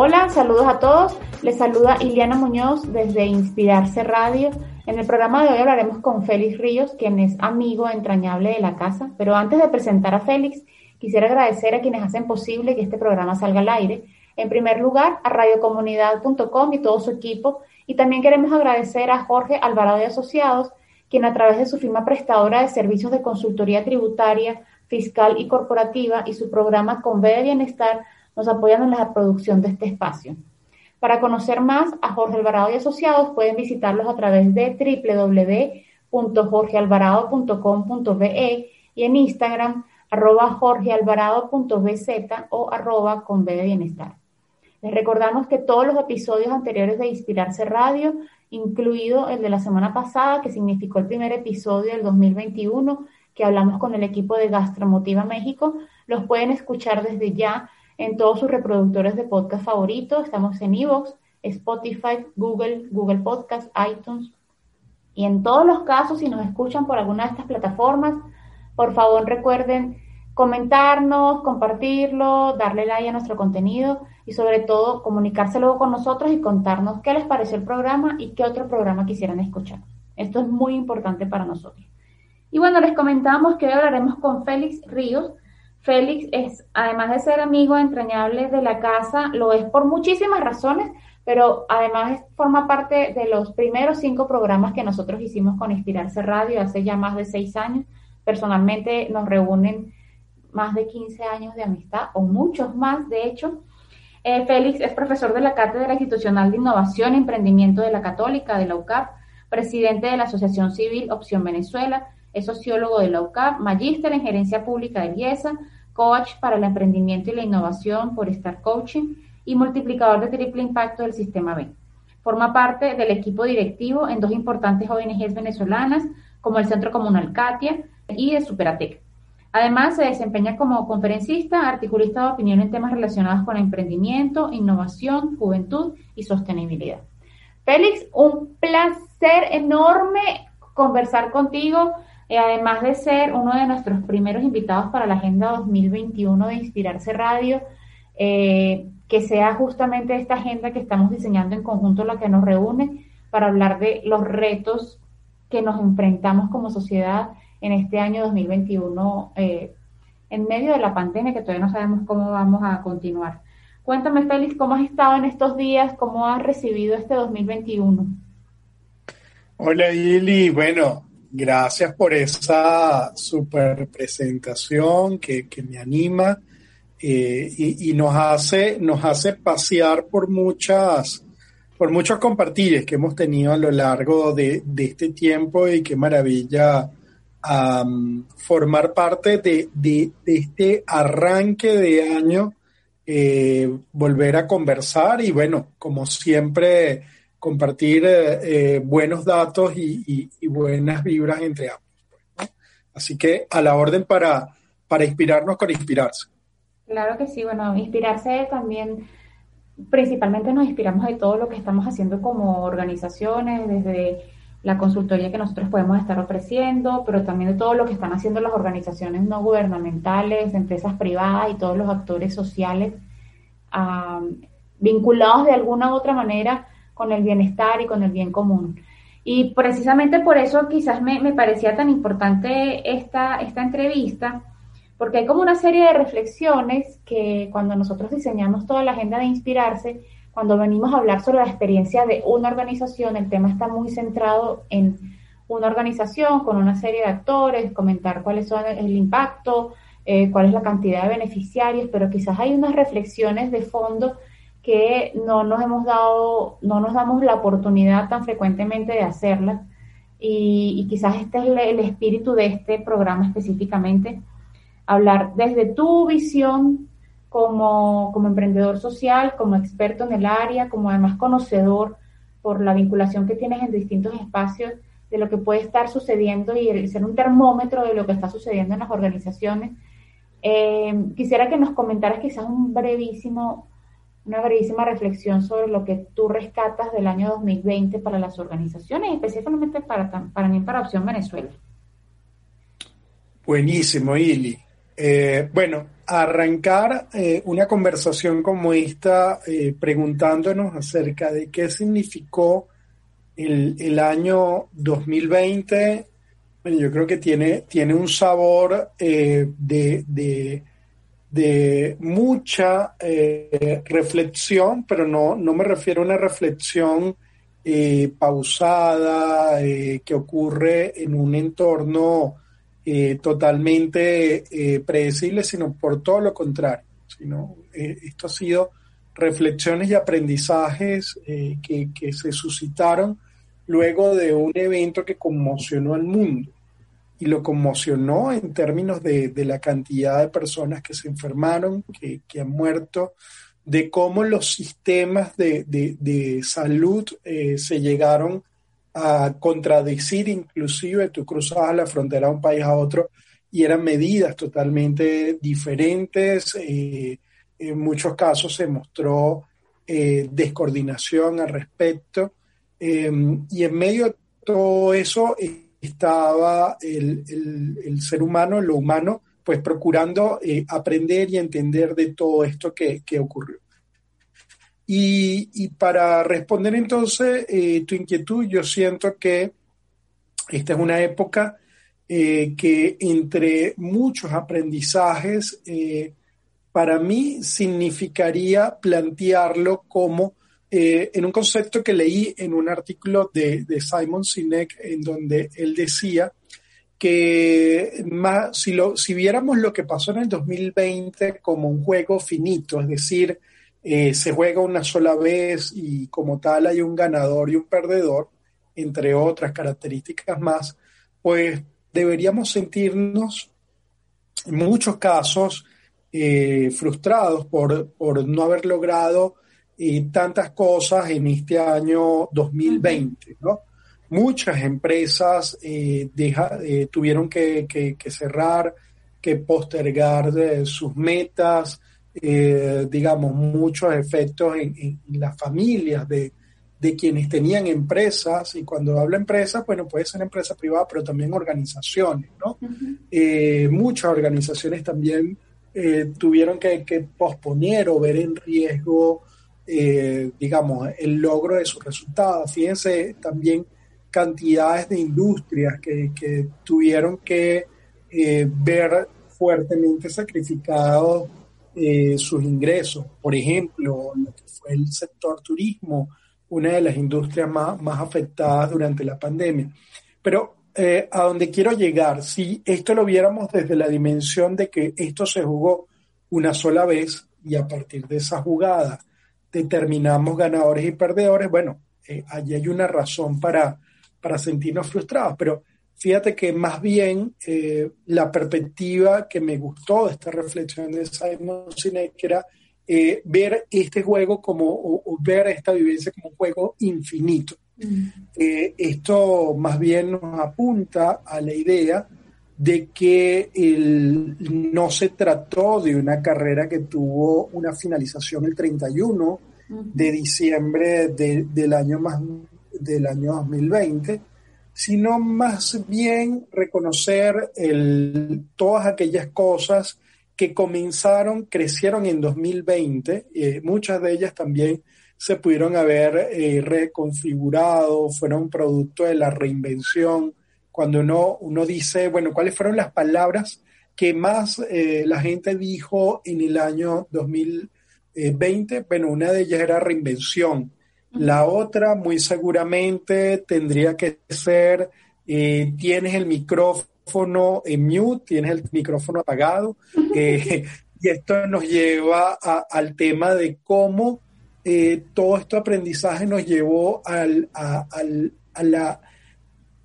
Hola, saludos a todos. Les saluda Iliana Muñoz desde Inspirarse Radio. En el programa de hoy hablaremos con Félix Ríos, quien es amigo entrañable de la casa. Pero antes de presentar a Félix, quisiera agradecer a quienes hacen posible que este programa salga al aire. En primer lugar, a radiocomunidad.com y todo su equipo. Y también queremos agradecer a Jorge Alvarado y Asociados, quien a través de su firma prestadora de servicios de consultoría tributaria, fiscal y corporativa y su programa Conve de Bienestar nos apoyan en la producción de este espacio. Para conocer más a Jorge Alvarado y Asociados, pueden visitarlos a través de www.jorgealvarado.com.be y en Instagram arroba jorgealvarado.bz o arroba con B de bienestar. Les recordamos que todos los episodios anteriores de Inspirarse Radio, incluido el de la semana pasada, que significó el primer episodio del 2021, que hablamos con el equipo de Gastromotiva México, los pueden escuchar desde ya en todos sus reproductores de podcast favoritos. Estamos en Evox, Spotify, Google, Google Podcast, iTunes. Y en todos los casos, si nos escuchan por alguna de estas plataformas, por favor recuerden comentarnos, compartirlo, darle like a nuestro contenido y sobre todo comunicarse luego con nosotros y contarnos qué les pareció el programa y qué otro programa quisieran escuchar. Esto es muy importante para nosotros. Y bueno, les comentamos que hoy hablaremos con Félix Ríos, Félix es, además de ser amigo entrañable de la casa, lo es por muchísimas razones, pero además forma parte de los primeros cinco programas que nosotros hicimos con Inspirarse Radio hace ya más de seis años. Personalmente nos reúnen más de 15 años de amistad, o muchos más, de hecho. Eh, Félix es profesor de la Cátedra Institucional de Innovación y Emprendimiento de la Católica de la UCAP, presidente de la Asociación Civil Opción Venezuela, es sociólogo de la UCAP, magíster en gerencia pública de IESA, coach para el emprendimiento y la innovación por Star Coaching y multiplicador de triple impacto del sistema B. Forma parte del equipo directivo en dos importantes ONGs venezolanas, como el Centro Comunal Katia y de Superatec. Además, se desempeña como conferencista, articulista de opinión en temas relacionados con emprendimiento, innovación, juventud y sostenibilidad. Félix, un placer enorme conversar contigo además de ser uno de nuestros primeros invitados para la Agenda 2021 de Inspirarse Radio, eh, que sea justamente esta agenda que estamos diseñando en conjunto la que nos reúne para hablar de los retos que nos enfrentamos como sociedad en este año 2021 eh, en medio de la pandemia que todavía no sabemos cómo vamos a continuar. Cuéntame, Félix, ¿cómo has estado en estos días? ¿Cómo has recibido este 2021? Hola, Ili. Bueno, Gracias por esa super presentación que, me anima eh, y, nos hace, nos hace pasear por muchas, por muchos compartires que hemos tenido a lo largo de, este tiempo y qué maravilla formar parte de, este arranque de año, eh, volver a conversar. Y bueno, como siempre, compartir eh, eh, buenos datos y, buenas vibras entre ambos. Pues, Así que a la orden para, para inspirarnos con inspirarse. Claro que sí, bueno, inspirarse también, principalmente nos inspiramos de todo lo que estamos haciendo como organizaciones, desde la consultoría que nosotros podemos estar ofreciendo, pero también de todo lo que están haciendo las organizaciones no gubernamentales, empresas privadas y todos los actores sociales vinculados de alguna u otra manera con el bienestar y con el bien común. Y precisamente por eso quizás me, parecía tan importante esta, esta entrevista, porque hay como una serie de reflexiones que cuando nosotros diseñamos toda la agenda de inspirarse, cuando venimos a hablar sobre la experiencia de una organización, el tema está muy centrado en una organización con una serie de actores, comentar cuáles son el impacto, eh, cuál es la cantidad de beneficiarios, pero quizás hay unas reflexiones de fondo que no nos hemos dado, no nos damos la oportunidad tan frecuentemente de hacerlas. Y, quizás este es el, espíritu de este programa específicamente, hablar desde tu visión como, como emprendedor social, como experto en el área, como además conocedor por la vinculación que tienes en distintos espacios de lo que puede estar sucediendo y ser un termómetro de lo que está sucediendo en las organizaciones. Eh, quisiera que nos comentaras quizás un brevísimo, una brevísima reflexión sobre lo que tú rescatas del año 2020 para las organizaciones, específicamente para, para mí, para Opción Venezuela. Buenísimo, Ili. Eh, bueno, arrancar eh, una conversación como esta preguntándonos acerca de qué significó el, año 2020, bueno, yo creo que tiene, tiene un sabor eh, de, de, mucha eh, reflexión, pero no, no me refiero a una reflexión eh, pausada que ocurre en un entorno totalmente predecible, sino por todo lo contrario. Sino, esto ha sido reflexiones y aprendizajes que, que, se suscitaron luego de un evento que conmocionó al mundo. Y lo conmocionó en términos de, la cantidad de personas que se enfermaron, que, han muerto, de cómo los sistemas de, salud eh, se llegaron a contradecir, inclusive tú cruzabas la frontera de un país a otro y eran medidas totalmente diferentes. Eh, en muchos casos se mostró eh, descoordinación al respecto. Em, y en medio de todo eso estaba el, ser humano, lo humano, pues procurando eh, aprender y entender de todo esto que, ocurrió. Y, para responder entonces eh, tu inquietud, yo siento que esta es una época eh, que entre muchos aprendizajes, para mí significaría plantearlo como eh, en un concepto que leí en un artículo de, Simon Sinek, en donde él decía que más, si, lo, si viéramos lo que pasó en el 2020 como un juego finito, es decir, eh, se juega una sola vez y como tal hay un ganador y un perdedor, entre otras características más, pues deberíamos sentirnos en muchos casos eh, frustrados por, por no haber logrado y tantas cosas en este año 2020, ¿no? Muchas empresas eh, eh, tuvieron que, cerrar, que postergar eh, sus metas, digamos, muchos efectos en, las familias de, quienes tenían empresas, y cuando hablo empresas, bueno, puede ser empresa privada, pero también organizaciones, ¿no? muchas organizaciones también tuvieron que, que, posponer o ver en riesgo eh, digamos, el logro de sus resultados. Fíjense también cantidades de industrias que, tuvieron que eh, ver fuertemente sacrificados eh, sus ingresos. Por ejemplo, lo que fue el sector turismo, una de las industrias más, más afectadas durante la pandemia. Pero a donde quiero llegar, si esto lo viéramos desde la dimensión de que esto se jugó una sola vez y a partir de esa jugada determinamos ganadores y perdedores, bueno, eh, allí hay una razón para, para sentirnos frustrados, pero fíjate que más bien eh, la perspectiva que me gustó de esta reflexión de Simon Sinek era eh, ver este juego como, o, ver esta vivencia como un juego infinito. Mm. esto más bien nos apunta a la idea de que el, no se trató de una carrera que tuvo una finalización el 31 de diciembre del, año más, del año 2020, sino más bien reconocer el, todas aquellas cosas que comenzaron, crecieron en 2020, eh, muchas de ellas también se pudieron haber eh, reconfigurado, fueron producto de la reinvención, cuando uno, uno dice, bueno, ¿cuáles fueron las palabras que más eh, la gente dijo en el año 2020? Bueno, una de ellas era reinvención. La otra, muy seguramente, tendría que ser, eh, tienes el micrófono en mute, tienes el micrófono apagado. Eh, y esto nos lleva al tema de cómo todo este aprendizaje nos llevó al, a la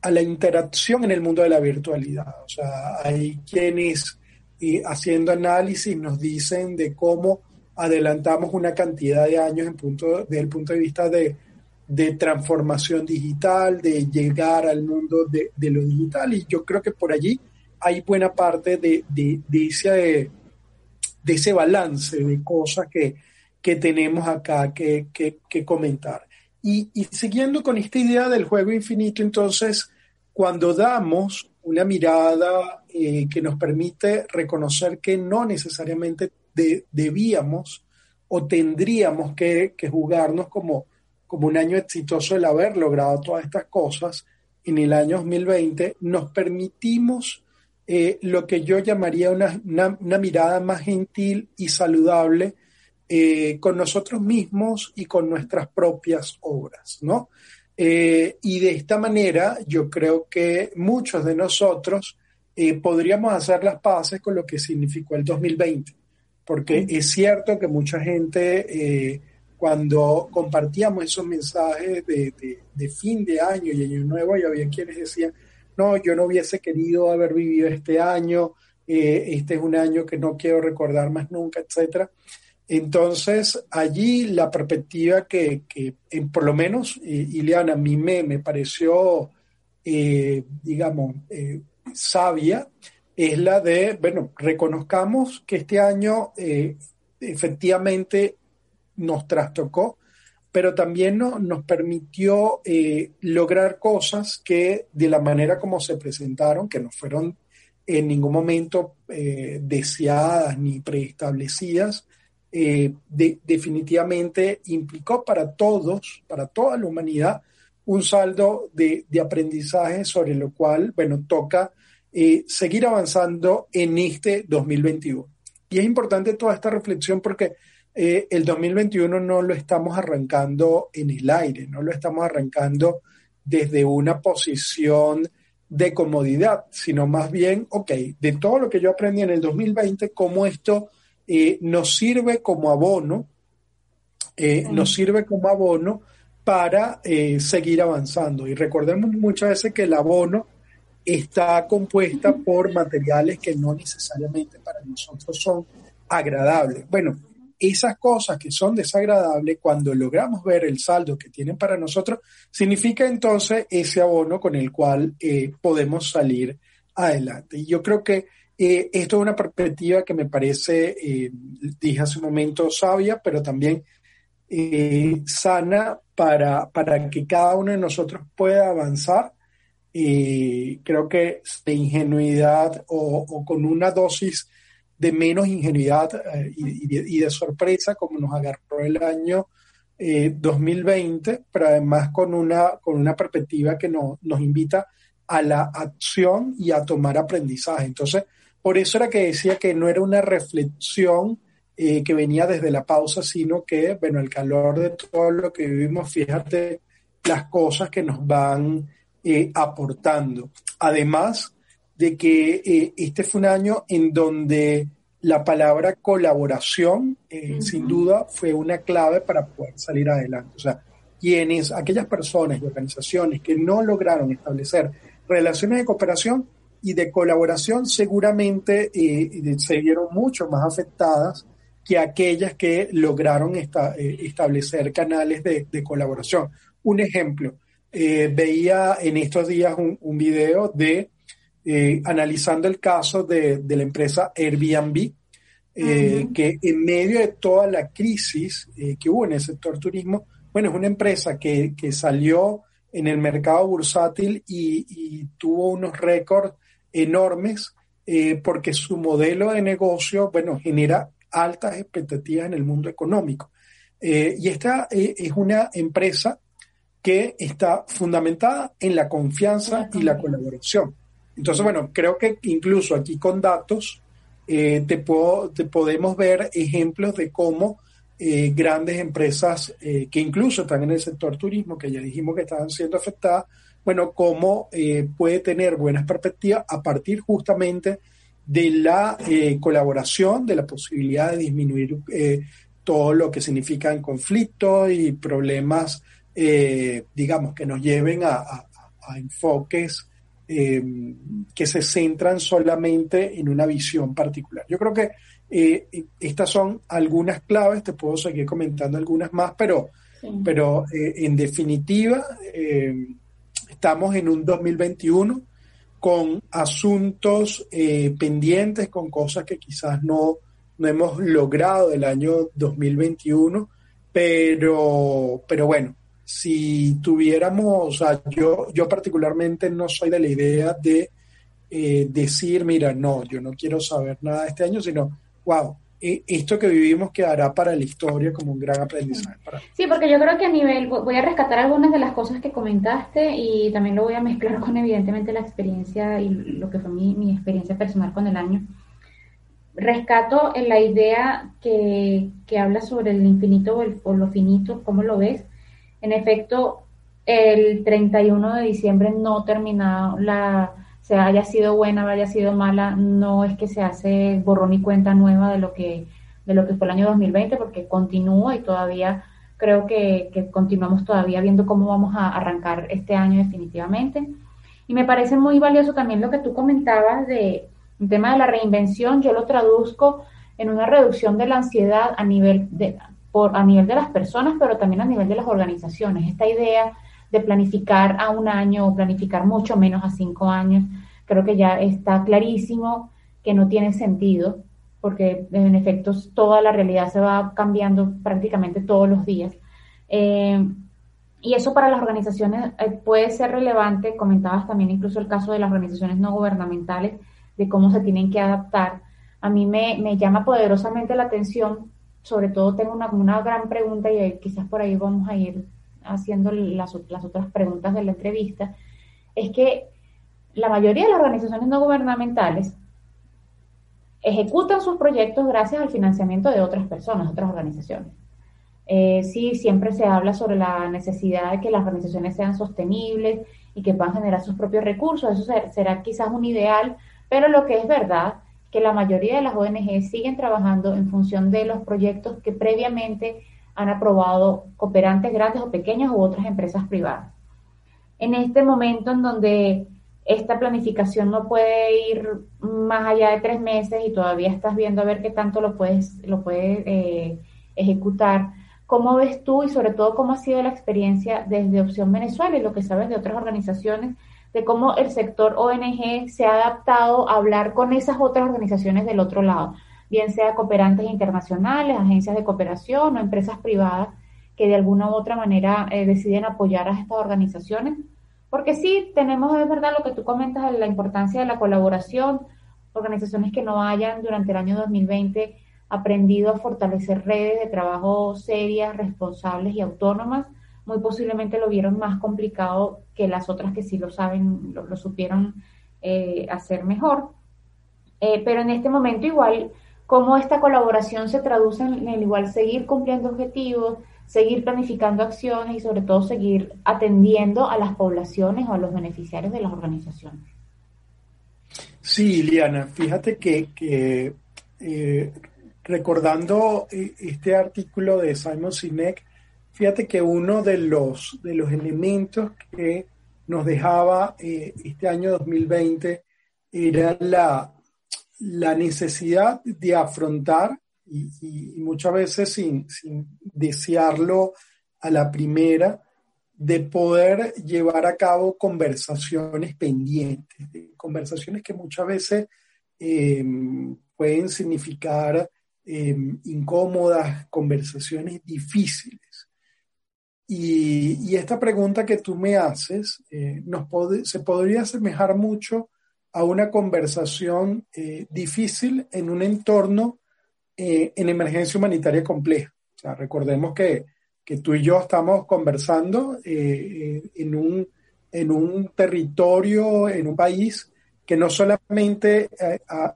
a la interacción en el mundo de la virtualidad. O sea, hay quienes haciendo análisis nos dicen de cómo adelantamos una cantidad de años en punto, desde el punto de vista de, transformación digital, de llegar al mundo de, lo digital. Y yo creo que por allí hay buena parte de, ese, de ese balance de cosas que, que tenemos acá que, comentar. Y, y, siguiendo con esta idea del juego infinito, entonces, cuando damos una mirada eh, que nos permite reconocer que no necesariamente debíamos o tendríamos que, jugarnos como, como un año exitoso el haber logrado todas estas cosas en el año 2020, nos permitimos eh, lo que yo llamaría una, mirada más gentil y saludable eh, con nosotros mismos y con nuestras propias obras, ¿no? Eh, y de esta manera yo creo que muchos de nosotros podríamos hacer las paces con lo que significó el 2020 porque es cierto que mucha gente eh, cuando compartíamos esos mensajes de, fin de año y año nuevo, y había quienes decían, no, yo no hubiese querido haber vivido este año, eh, este es un año que no quiero recordar más nunca, etc. Entonces, allí la perspectiva que, por lo menos, eh, Ileana, a mí me, me pareció, digamos, sabia, es la de, bueno, reconozcamos que este año eh, efectivamente nos trastocó, pero también nos permitió eh, lograr cosas que de la manera como se presentaron, que no fueron en ningún momento eh, deseadas ni preestablecidas, definitivamente implicó para todos, para toda la humanidad, un saldo de, de aprendizaje sobre lo cual, bueno, toca eh, seguir avanzando en este 2021. Y es importante toda esta reflexión porque eh, el 2021 no lo estamos arrancando en el aire, no lo estamos arrancando desde una posición de comodidad, sino más bien, ok, de todo lo que yo aprendí en el 2020, cómo esto eh, nos sirve como abono, nos sirve como abono para seguir avanzando. Y recordemos muchas veces que el abono está compuesta por materiales que no necesariamente para nosotros son agradables. Bueno, esas cosas que son desagradables, cuando logramos ver el saldo que tienen para nosotros, significa entonces ese abono con el cual eh, podemos salir adelante. Y yo creo que eh, esto es una perspectiva que me parece, eh, dije hace un momento, sabia, pero también sana para, para que cada uno de nosotros pueda avanzar y creo que de ingenuidad o, con una dosis de menos ingenuidad eh, y, de, sorpresa como nos agarró el año 2020, eh, pero además con una, con una perspectiva que nos invita a la acción y a tomar aprendizaje. Entonces, por eso era que decía que no era una reflexión eh, que venía desde la pausa, sino que, bueno, el calor de todo lo que vivimos, fíjate las cosas que nos van eh, aportando. Además de que eh, este fue un año en donde la palabra colaboración, sin duda, fue una clave para poder salir adelante. O sea, quienes, aquellas personas y organizaciones que no lograron establecer relaciones de cooperación y de colaboración, seguramente se vieron mucho más afectadas que aquellas que lograron establecer canales de, de colaboración. Un ejemplo, eh, veía en estos días un, un video de eh, analizando el caso de, de, la empresa Airbnb, eh, que en medio de toda la crisis que hubo en el sector turismo, bueno, es una empresa que, que salió en el mercado bursátil y, y tuvo unos récords enormes porque su modelo de negocio, bueno, genera altas expectativas en el mundo económico. y esta es una empresa que está fundamentada en la confianza y la colaboración. Entonces, bueno, creo que incluso aquí con datos eh, te, te podemos ver ejemplos de cómo eh, grandes empresas eh, que incluso están en el sector turismo, que ya dijimos que estaban siendo afectadas, bueno, cómo puede tener buenas perspectivas a partir justamente de la colaboración, de la posibilidad de disminuir todo lo que significan conflictos y problemas eh, digamos, que nos lleven a, enfoques que se centran solamente en una visión particular. Yo creo que estas son algunas claves, te puedo seguir comentando algunas más, pero, pero en definitiva estamos en un 2021 con asuntos eh, pendientes, con cosas que quizás no, no hemos logrado el año 2021, pero, pero bueno, si tuviéramos, o sea, yo, yo particularmente no soy de la idea de eh, decir, mira, no, yo no quiero saber nada de este año, sino, wow, esto que vivimos quedará para la historia como un gran aprendizaje. Sí, porque yo creo que a nivel, voy a rescatar algunas de las cosas que comentaste y también lo voy a mezclar con evidentemente la experiencia y lo que fue mi, mi experiencia personal con el año. Rescato en la idea que, que habla sobre el infinito o, el, o lo finito, ¿cómo lo ves? En efecto, el 31 de diciembre no terminado la se haya sido buena haya sido mala, no es que se hace borrón y cuenta nueva de lo que, de lo que fue el año 2020, porque continúa y todavía creo que, que continuamos todavía viendo cómo vamos a arrancar este año definitivamente. Y me parece muy valioso también lo que tú comentabas de el tema de la reinvención, yo lo traduzco en una reducción de la ansiedad a nivel de, por, a nivel de las personas, pero también a nivel de las organizaciones. Esta idea de planificar a un año o planificar mucho menos a cinco años, creo que ya está clarísimo que no tiene sentido, porque en efecto toda la realidad se va cambiando prácticamente todos los días. Eh, y eso para las organizaciones eh, puede ser relevante, comentabas también incluso el caso de las organizaciones no gubernamentales, de cómo se tienen que adaptar. A mí me, me llama poderosamente la atención, sobre todo tengo una, una gran pregunta y quizás por ahí vamos a ir haciendo las, otras preguntas de la entrevista, es que la mayoría de las organizaciones no gubernamentales ejecutan sus proyectos gracias al financiamiento de otras personas, otras organizaciones. Eh, sí, siempre se habla sobre la necesidad de que las organizaciones sean sostenibles y que puedan generar sus propios recursos. Eso será quizás un ideal, pero lo que es verdad que la mayoría de las ONG siguen trabajando en función de los proyectos que previamente han aprobado cooperantes grandes o pequeños u otras empresas privadas. En este momento en donde esta planificación no puede ir más allá de tres meses y todavía estás viendo a ver qué tanto lo puedes, lo puedes eh, ejecutar, ¿cómo ves tú y sobre todo cómo ha sido la experiencia desde Opción Venezuela y lo que sabes de otras organizaciones, de cómo el sector ONG se ha adaptado a hablar con esas otras organizaciones del otro lado? Bien sea cooperantes internacionales, agencias de cooperación o empresas privadas que de alguna u otra manera eh, deciden apoyar a estas organizaciones. Porque sí, tenemos, es verdad, lo que tú comentas de la importancia de la colaboración, organizaciones que no hayan durante el año 2020 aprendido a fortalecer redes de trabajo serias, responsables y autónomas, muy posiblemente lo vieron más complicado que las otras que sí lo saben, lo, supieron eh, hacer mejor. Eh, pero en este momento igual cómo esta colaboración se traduce en el igual seguir cumpliendo objetivos, seguir planificando acciones y sobre todo seguir atendiendo a las poblaciones o a los beneficiarios de las organizaciones. Sí, Liana, fíjate que, eh, recordando eh, este artículo de Simon Sinek, fíjate que uno de los, de los elementos que nos dejaba eh, este año 2020 era la, la necesidad de afrontar, y, muchas veces sin, desearlo a la primera, de poder llevar a cabo conversaciones pendientes, conversaciones que muchas veces em, pueden significar em, incómodas, conversaciones difíciles. Y, esta pregunta que tú me haces eh, nos se podría asemejar mucho a una conversación eh, difícil en un entorno eh, en emergencia humanitaria compleja. O sea, recordemos que, que tú y yo estamos conversando eh, en, un, en un territorio, en un país que no solamente ha,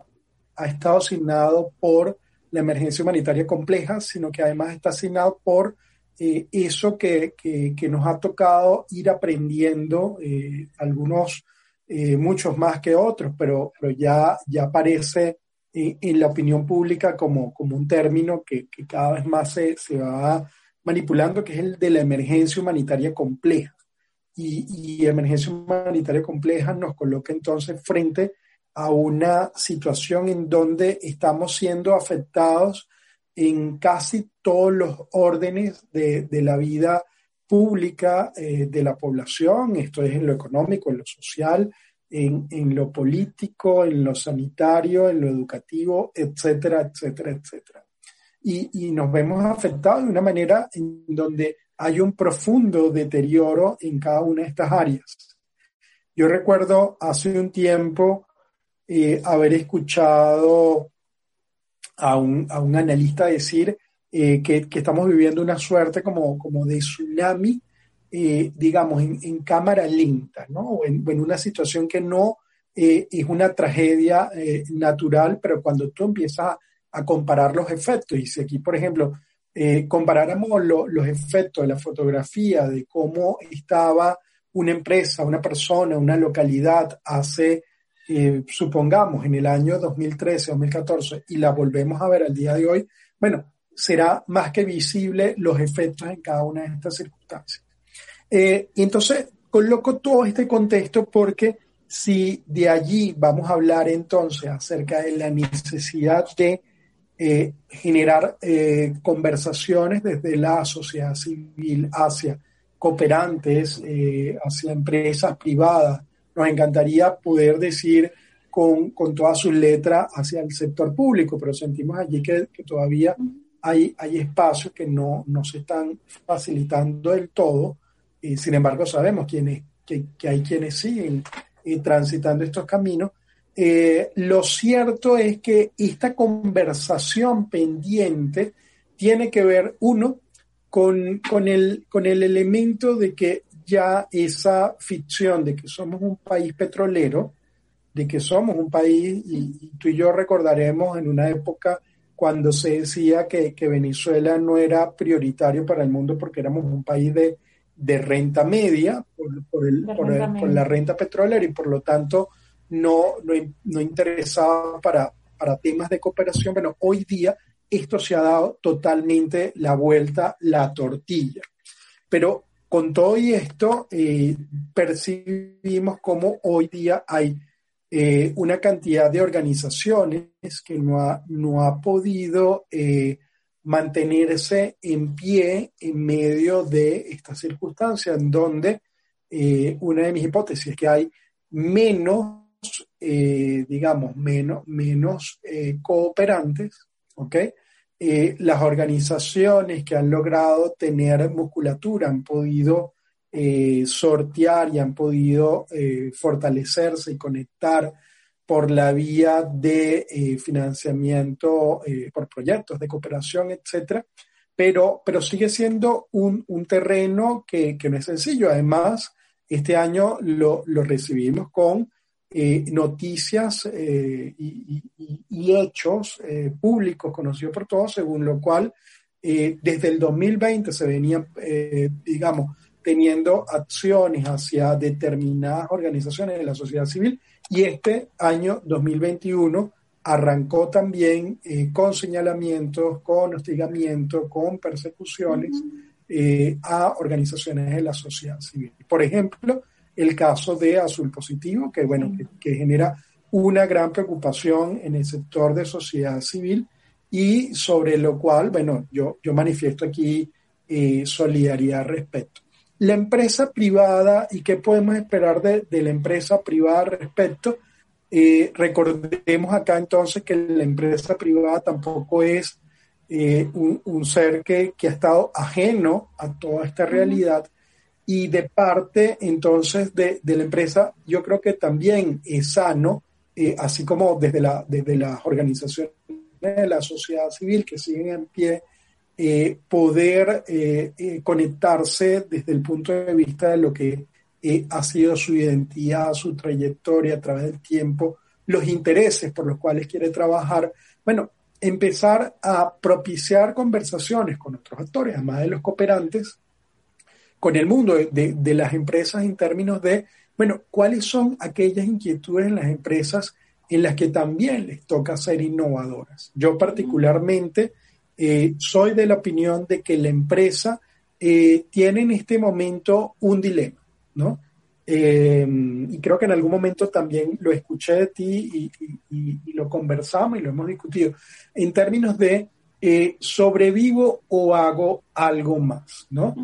ha, estado asignado por la emergencia humanitaria compleja, sino que además está asignado por eso que, que, que, nos ha tocado ir aprendiendo algunos eh, muchos más que otros, pero, pero ya, ya aparece en, la opinión pública como, como un término que, que cada vez más se, se, va manipulando, que es el de la emergencia humanitaria compleja. y, emergencia humanitaria compleja nos coloca entonces frente a una situación en donde estamos siendo afectados en casi todos los órdenes de, la vida pública eh, de la población, esto es en lo económico, en lo social, en, en, lo político, en lo sanitario, en lo educativo, etcétera, etcétera, etcétera. Y, y nos vemos afectados de una manera en donde hay un profundo deterioro en cada una de estas áreas. Yo recuerdo hace un tiempo eh, haber escuchado a un, a un analista decir eh, que, estamos viviendo una suerte como, como de tsunami, eh, digamos, en, en, cámara lenta, ¿no? O en, una situación que no es una tragedia natural, pero cuando tú empiezas a comparar los efectos, y si aquí, por ejemplo, eh, comparáramos los efectos de la fotografía, de cómo estaba una empresa, una persona, una localidad hace, eh, supongamos, en el año 2013, 2014, y la volvemos a ver al día de hoy, bueno, será más que visible los efectos en cada una de estas circunstancias. Eh, y entonces, coloco todo este contexto porque si de allí vamos a hablar entonces acerca de la necesidad de eh, generar eh, conversaciones desde la sociedad civil hacia cooperantes, hacia empresas privadas. Nos encantaría poder decir con, con toda su letra hacia el sector público, pero sentimos allí que, todavía hay, hay espacios que no, no se están facilitando del todo. y sin embargo, sabemos quiénes, que, hay quienes siguen transitando estos caminos eh, lo cierto es que esta conversación pendiente tiene que ver, uno, con, con, el, con el elemento de que ya esa ficción de que somos un país petrolero, de que somos un país, y, tú y yo recordaremos en una época cuando se decía que, que, Venezuela no era prioritario para el mundo porque éramos un país de, de renta media por, por, el, por, por, la renta petrolera y por lo tanto no, no, interesaba para, para temas de cooperación. Bueno, hoy día esto se ha dado totalmente la vuelta, la tortilla. Pero con todo y esto, eh, percibimos como hoy día hay eh, una cantidad de organizaciones que no ha, no ha podido eh, mantenerse en pie en medio de esta circunstancia, en donde una de mis hipótesis es que hay menos eh, digamos, menos, menos eh, cooperantes, ¿ok? Eh, las organizaciones que han logrado tener musculatura han podido sortear y han podido fortalecerse y conectar por la vía de financiamiento por proyectos de cooperación, etcétera, pero, pero sigue siendo un, un terreno que, que, no es sencillo. Además, este año lo, lo recibimos con eh, noticias eh, y, hechos eh, públicos conocidos por todos, según lo cual desde el 2020 se venían, digamos, teniendo acciones hacia determinadas organizaciones de la sociedad civil y este año 2021 arrancó también con señalamientos, con hostigamiento, con persecuciones a organizaciones de la sociedad civil. Por ejemplo, el caso de azul positivo, que bueno, que, genera una gran preocupación en el sector de sociedad civil y sobre lo cual, bueno, yo, yo manifiesto aquí eh, solidaridad respecto. La empresa privada y qué podemos esperar de, la empresa privada respecto. Eh, recordemos acá entonces que la empresa privada tampoco es eh, un, ser que, que, ha estado ajeno a toda esta realidad y de parte entonces de, la empresa, yo creo que también es sano, eh, así como desde, la, desde las organizaciones de la sociedad civil que siguen en pie, eh, poder eh, conectarse desde el punto de vista de lo que ha sido su identidad, su trayectoria a través del tiempo, los intereses por los cuales quiere trabajar. Bueno, empezar a propiciar conversaciones con otros actores, además de los cooperantes, con el mundo de, las empresas en términos de, bueno, cuáles son aquellas inquietudes en las empresas en las que también les toca ser innovadoras. Yo particularmente eh, soy de la opinión de que la empresa eh, tiene en este momento un dilema. ¿no? Em, y creo que en algún momento también lo escuché de ti y, lo conversamos y lo hemos discutido, en términos de eh, sobrevivo o hago algo más, ¿no?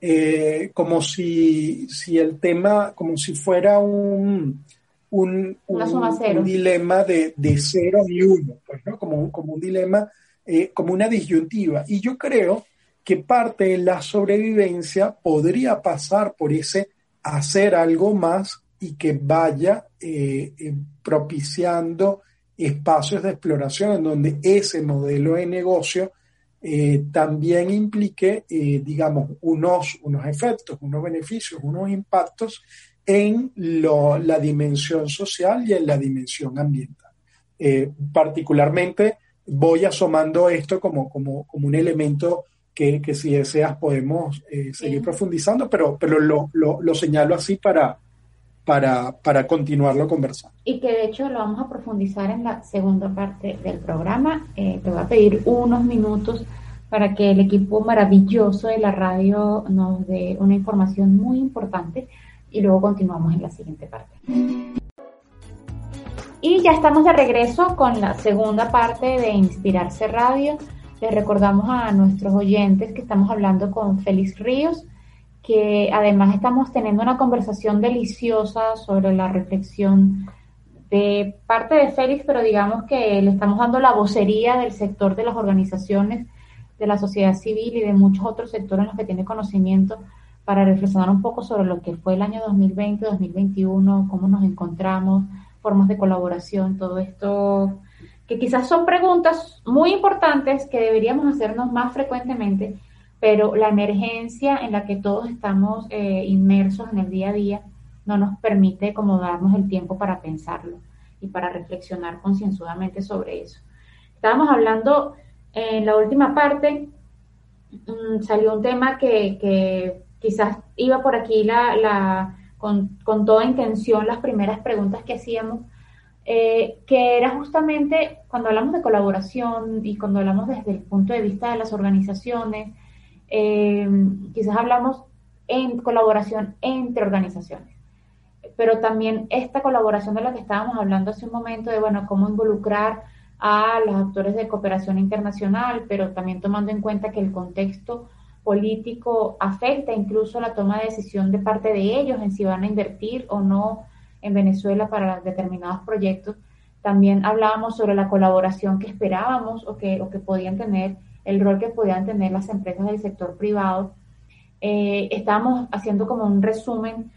Eh, como si, si el tema, como si fuera un, un, un, dilema de, de, cero y uno, pues, ¿no? como, como un dilema, eh, como una disyuntiva. Y yo creo que parte de la sobrevivencia podría pasar por ese hacer algo más y que vaya eh, eh, propiciando espacios de exploración en donde ese modelo de negocio también implique, digamos, unos, unos efectos, unos beneficios, unos impactos en la dimensión social y en la dimensión ambiental. particularmente voy asomando esto como, como, como un elemento que, si deseas podemos eh, seguir profundizando, pero, pero lo, lo, señalo así para, para, para continuarlo conversando. Y que de hecho lo vamos a profundizar en la segunda parte del programa. Eh, te voy a pedir unos minutos para que el equipo maravilloso de la radio nos dé una información muy importante y luego continuamos en la siguiente parte. Y ya estamos de regreso con la segunda parte de Inspirarse Radio. Les recordamos a nuestros oyentes que estamos hablando con Félix Ríos, que además estamos teniendo una conversación deliciosa sobre la reflexión de parte de Félix, pero digamos que le estamos dando la vocería del sector de las organizaciones, de la sociedad civil y de muchos otros sectores en los que tiene conocimiento para reflexionar un poco sobre lo que fue el año 2020, 2021, cómo nos encontramos, formas de colaboración, todo esto que quizás son preguntas muy importantes que deberíamos hacernos más frecuentemente, pero la emergencia en la que todos estamos eh, inmersos en el día a día no nos permite como darnos el tiempo para pensarlo y para reflexionar concienzudamente sobre eso. Estábamos hablando en la última parte, mm, salió un tema que, quizás iba por aquí la, con, con toda intención las primeras preguntas que hacíamos, eh, que era justamente cuando hablamos de colaboración y cuando hablamos desde el punto de vista de las organizaciones, eh, quizás hablamos en colaboración entre organizaciones, pero también esta colaboración de la que estábamos hablando hace un momento, de, bueno, cómo involucrar a los actores de cooperación internacional, pero también tomando en cuenta que el contexto político afecta incluso la toma de decisión de parte de ellos en si van a invertir o no en Venezuela para determinados proyectos. También hablábamos sobre la colaboración que esperábamos o que, o que podían tener, el rol que podían tener las empresas del sector privado. Eh, estábamos haciendo como un resumen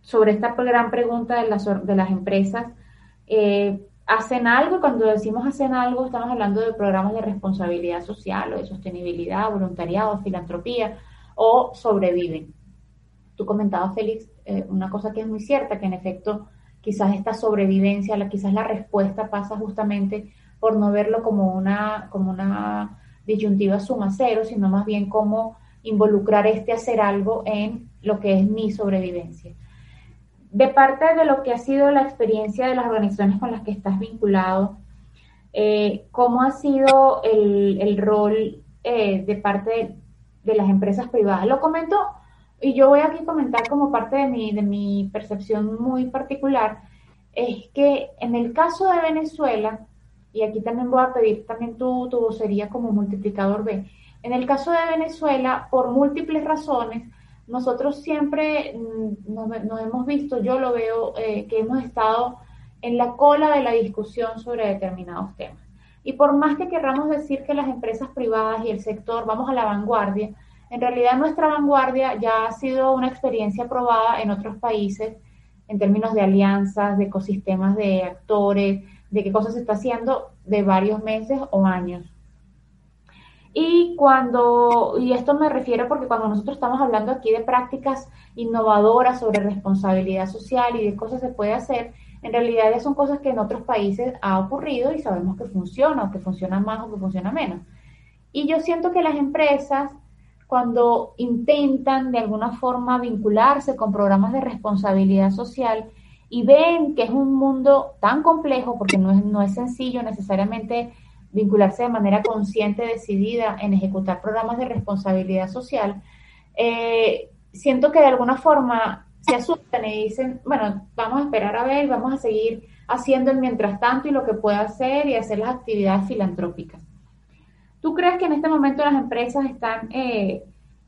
sobre esta gran pregunta de las, de las empresas. Eh, ¿Hacen algo? Cuando decimos hacen algo, estamos hablando de programas de responsabilidad social o de sostenibilidad, voluntariado, filantropía o sobreviven. Tú comentabas, Félix, eh, una cosa que es muy cierta, que en efecto quizás esta sobrevivencia, quizás la respuesta pasa justamente por no verlo como una, como una disyuntiva suma cero, sino más bien como involucrar este hacer algo en lo que es mi sobrevivencia. De parte de lo que ha sido la experiencia de las organizaciones con las que estás vinculado, eh, ¿cómo ha sido el, rol eh, de parte de, de, las empresas privadas? Lo comento y yo voy aquí a comentar como parte de mi, de mi percepción muy particular, es que en el caso de Venezuela, y aquí también voy a pedir también tu, tu vocería como multiplicador B, en el caso de Venezuela, por múltiples razones, nosotros siempre mm, nos, hemos visto, yo lo veo, eh, que hemos estado en la cola de la discusión sobre determinados temas. Y por más que querramos decir que las empresas privadas y el sector vamos a la vanguardia, en realidad nuestra vanguardia ya ha sido una experiencia probada en otros países en términos de alianzas, de ecosistemas de actores, de qué cosas se está haciendo de varios meses o años. Y cuando, y esto me refiero porque cuando nosotros estamos hablando aquí de prácticas innovadoras sobre responsabilidad social y de cosas que se puede hacer, en realidad ya son cosas que en otros países ha ocurrido y sabemos que funciona o que funciona más o que funciona menos. Y yo siento que las empresas cuando intentan de alguna forma vincularse con programas de responsabilidad social y ven que es un mundo tan complejo, porque no es, no es sencillo necesariamente vincularse de manera consciente, decidida en ejecutar programas de responsabilidad social, eh, siento que de alguna forma se asustan y dicen, bueno, vamos a esperar a ver, vamos a seguir haciendo el mientras tanto y lo que pueda hacer y hacer las actividades filantrópicas. ¿Tú crees que en este momento las empresas están eh,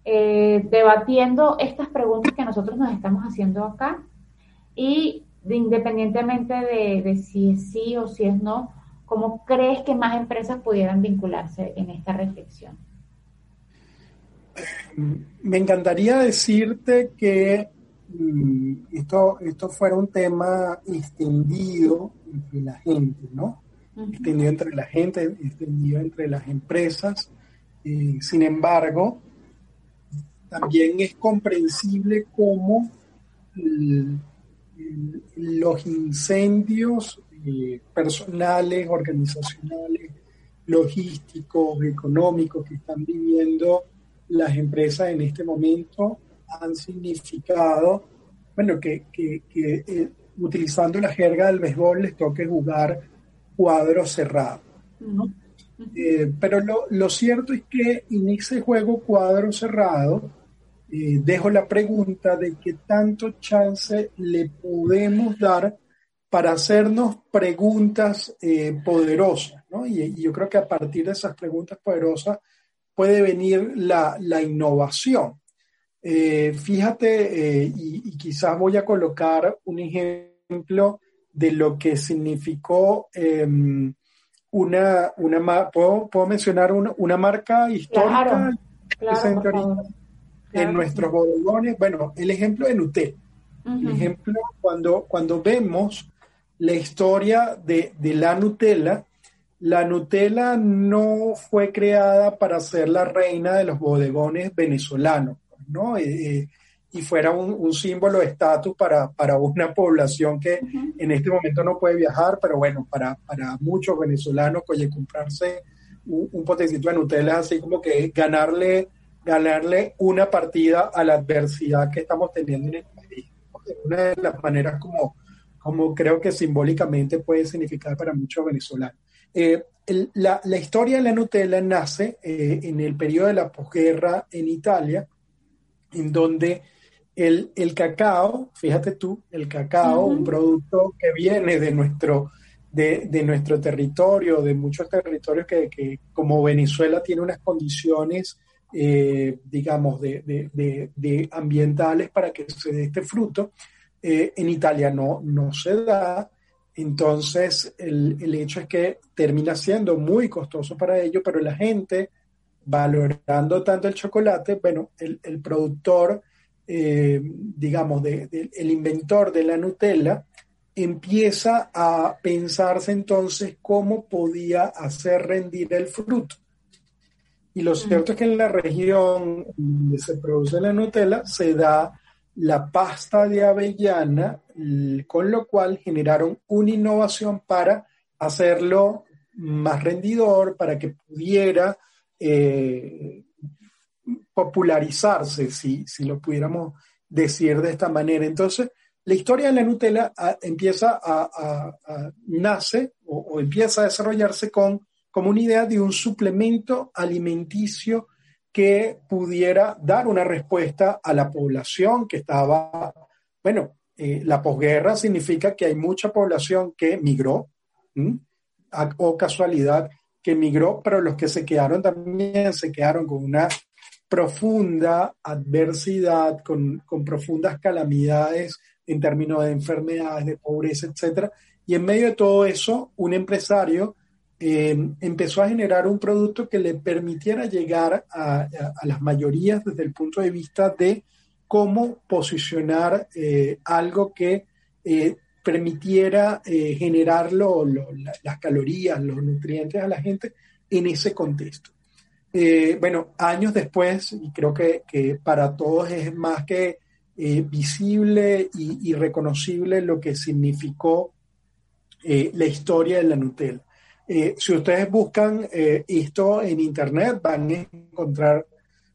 eh, debatiendo estas preguntas que nosotros nos estamos haciendo acá? Y independientemente de, de si es sí o si es no, ¿cómo crees que más empresas pudieran vincularse en esta reflexión? Me encantaría decirte que mm, esto, esto fuera un tema extendido entre la gente, ¿no? Extendido entre la gente, extendido entre las empresas. Eh, sin embargo, también es comprensible cómo los incendios eh, personales, organizacionales, logísticos, económicos que están viviendo las empresas en este momento han significado, bueno, que, eh, utilizando la jerga del béisbol les toque jugar cuadro cerrado. Eh, pero lo, cierto es que en ese juego cuadro cerrado, eh, dejo la pregunta de qué tanto chance le podemos dar para hacernos preguntas poderosas, ¿no? y, yo creo que a partir de esas preguntas poderosas puede venir la, innovación. Eh, fíjate, eh, y, quizás voy a colocar un ejemplo de lo que significó em, una, una ¿puedo, ¿puedo, mencionar una, marca histórica en nuestros bodegones. Bueno, el ejemplo de Nutella. El ejemplo, cuando, cuando vemos la historia de, de la Nutella, la Nutella no fue creada para ser la reina de los bodegones venezolanos, ¿no? Eh, eh, y fuera un, símbolo de estatus para, una población que en este momento no puede viajar, pero bueno, para, para muchos venezolanos, oye, comprarse un, un potecito de Nutella así como que ganarle, ganarle una partida a la adversidad que estamos teniendo en el país. Una de las maneras como, como creo que simbólicamente puede significar para muchos venezolanos. Eh, la, historia de la Nutella nace eh, en el periodo de la posguerra en Italia, en donde el, cacao, fíjate tú, el cacao, un producto que viene de nuestro, de, nuestro territorio, de muchos territorios que, como Venezuela tiene unas condiciones, eh, digamos, de, ambientales para que se dé este fruto, en Italia no, no se da, entonces, el, hecho es que termina siendo muy costoso para ellos, pero la gente, valorando tanto el chocolate, bueno, el, productor, eh, digamos, el inventor de la Nutella, empieza a pensarse entonces cómo podía hacer rendir el fruto. Y lo cierto es que en la región donde se produce la Nutella se da la pasta de avellana, con lo cual generaron una innovación para hacerlo más rendidor, para que pudiera eh, popularizarse, si, si, lo pudiéramos decir de esta manera. Entonces, la historia de la Nutella ah, empieza a, nace o, o, empieza a desarrollarse con como una idea de un suplemento alimenticio que pudiera dar una respuesta a la población que estaba, bueno, eh, la posguerra significa que hay mucha población que migró, o casualidad que migró, pero los que se quedaron también se quedaron con una profunda adversidad, con, con profundas calamidades en términos de enfermedades, de pobreza, etc. Y en medio de todo eso, un empresario Em, empezó a generar un producto que le permitiera llegar a, las mayorías desde el punto de vista de cómo posicionar eh, algo que eh, permitiera eh, generar las calorías, los nutrientes a la gente en ese contexto. bueno, años después, y creo que, para todos es más que visible y, y, reconocible lo que significó la historia de la Nutella. Eh, si ustedes buscan eh, esto en Internet, van a encontrar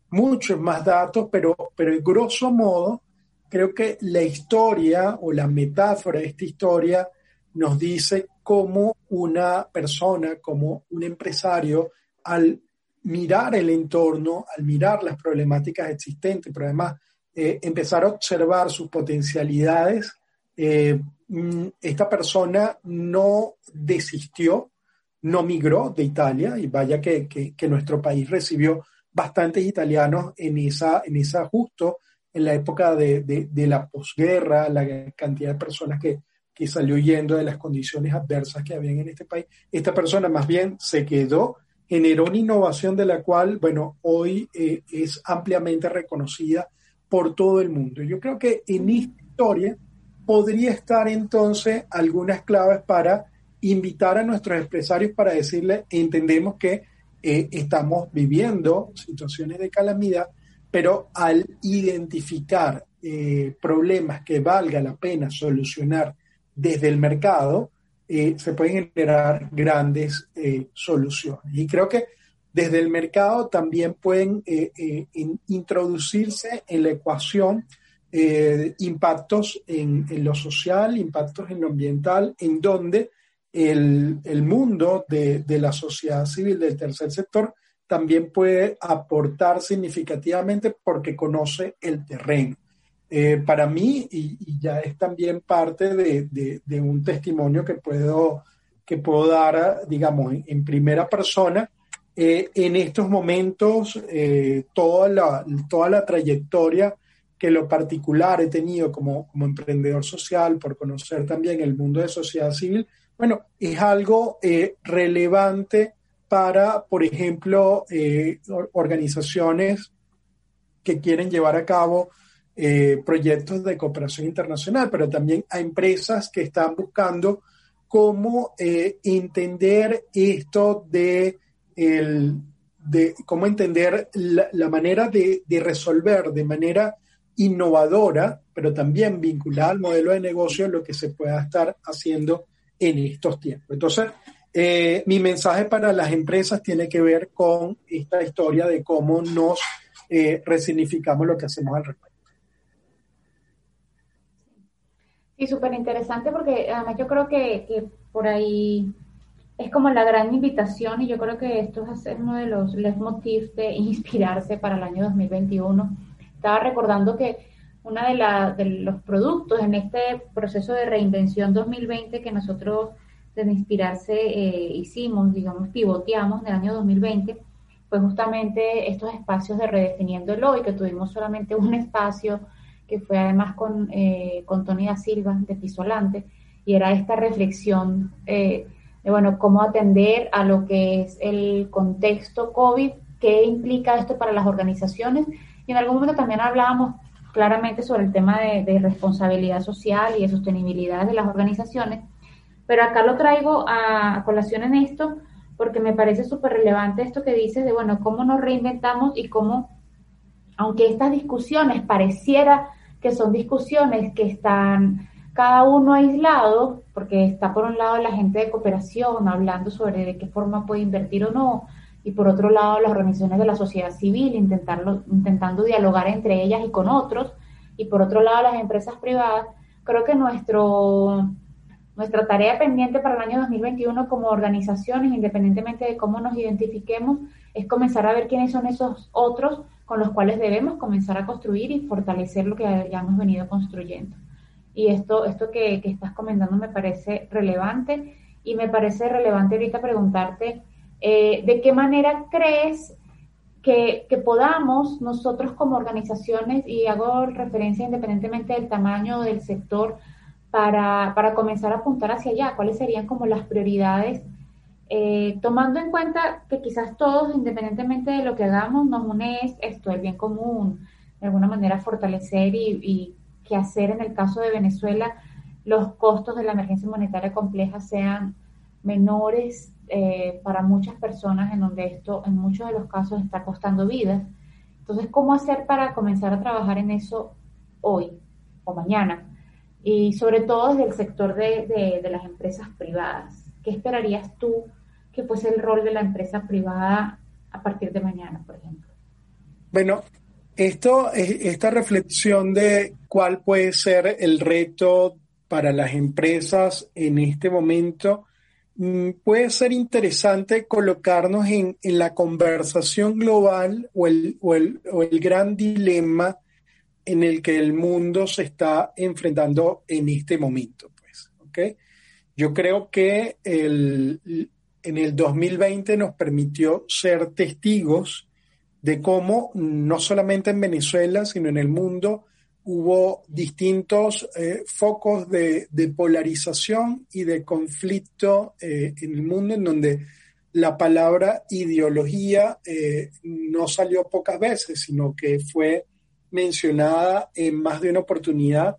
muchos más datos, pero, pero en grosso modo, creo que la historia o la metáfora de esta historia nos dice cómo una persona, como un empresario, al mirar el entorno, al mirar las problemáticas existentes, pero además eh, empezar a observar sus potencialidades, mm, esta persona no desistió, no migró de Italia, y vaya que, nuestro país recibió bastantes italianos en esa, en esa justo en la época de, la posguerra, la cantidad de personas que, que salió huyendo de las condiciones adversas que habían en este país. Esta persona más bien se quedó, generó una innovación de la cual, bueno, hoy eh, es ampliamente reconocida por todo el mundo. Yo creo que en historia podría estar entonces algunas claves para invitar a nuestros empresarios para decirles, entendemos que eh, estamos viviendo situaciones de calamidad, pero al identificar eh, problemas que valga la pena solucionar desde el mercado, eh, se pueden generar grandes soluciones. Y creo que desde el mercado también pueden introducirse en la ecuación impactos en, lo social, impactos en lo ambiental, en donde el, mundo de, la sociedad civil del tercer sector también puede aportar significativamente porque conoce el terreno. para mí, y, ya es también parte de, un testimonio que puedo, que puedo dar, digamos, en primera persona, eh, en estos momentos eh, toda, la, toda la trayectoria que lo particular he tenido como, como emprendedor social, por conocer también el mundo de sociedad civil, bueno, es algo eh, relevante para, por ejemplo, organizaciones que quieren llevar a cabo proyectos de cooperación internacional, pero también a empresas que están buscando cómo entender esto de el, de cómo entender la, manera de, resolver de manera innovadora, pero también vinculada al modelo de negocio, lo que se pueda estar haciendo en estos tiempos. Entonces, eh, mi mensaje para las empresas tiene que ver con esta historia de cómo nos eh, resignificamos lo que hacemos al respecto. Sí, súper interesante porque además yo creo que, que por ahí es como la gran invitación y yo creo que esto es uno de los leitmotivs de inspirarse para el año 2021. Estaba recordando que uno de, de los productos en este proceso de reinvención 2020 que nosotros desde Inspirarse eh, hicimos, digamos, pivoteamos en el año 2020, fue justamente estos espacios de redefiniendo el hoy, que tuvimos solamente un espacio que fue además con, eh, con Tony da Silva de Pisolante, y era esta reflexión eh, bueno, cómo atender a lo que es el contexto COVID, qué implica esto para las organizaciones. Y en algún momento también hablábamos claramente sobre el tema de, responsabilidad social y de sostenibilidad de las organizaciones. Pero acá lo traigo a, colación en esto porque me parece súper relevante esto que dices de, bueno, cómo nos reinventamos y cómo, aunque estas discusiones pareciera que son discusiones que están cada uno aislado, porque está por un lado la gente de cooperación hablando sobre de qué forma puede invertir o no, y por otro lado las organizaciones de la sociedad civil intentarlo, intentando dialogar entre ellas y con otros, y por otro lado las empresas privadas, creo que nuestro, nuestra tarea pendiente para el año 2021 como organizaciones, independientemente de cómo nos identifiquemos, es comenzar a ver quiénes son esos otros con los cuales debemos comenzar a construir y fortalecer lo que ya hemos venido construyendo. Y esto, esto que, estás comentando me parece relevante y me parece relevante ahorita preguntarte eh, de qué manera crees que, podamos nosotros como organizaciones, y hago referencia independientemente del tamaño del sector, para, comenzar a apuntar hacia allá, cuáles serían como las prioridades, eh, tomando en cuenta que quizás todos, independientemente de lo que hagamos, nos une esto, el bien común, de alguna manera fortalecer y que hacer en el caso de Venezuela los costos de la emergencia monetaria compleja sean menores eh, para muchas personas en donde esto en muchos de los casos está costando vidas. Entonces, ¿cómo hacer para comenzar a trabajar en eso hoy o mañana? Y sobre todo desde el sector de, de las empresas privadas. ¿Qué esperarías tú que fuese el rol de la empresa privada a partir de mañana, por ejemplo? Bueno, esto, esta reflexión de cuál puede ser el reto para las empresas en este momento, puede ser interesante colocarnos en, la conversación global o el, o el, gran dilema en el que el mundo se está enfrentando en este momento. Pues. Yo creo que el, en el 2020 nos permitió ser testigos de cómo no solamente en Venezuela, sino en el mundo, hubo distintos eh, focos de, polarización y de conflicto eh, en el mundo en donde la palabra ideología eh, no salió pocas veces, sino que fue mencionada en más de una oportunidad,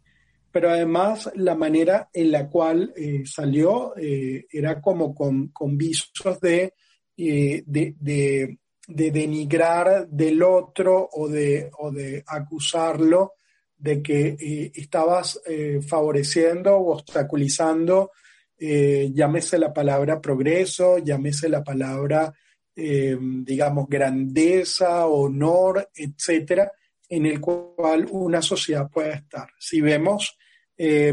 pero además la manera en la cual salió era como con, visos de, de, de, denigrar del otro o de, o de acusarlo de que eh, estabas eh, favoreciendo o obstaculizando, eh, llámese la palabra progreso, llámese la palabra, digamos, grandeza, honor, etcétera, en el cual una sociedad puede estar. Si vemos,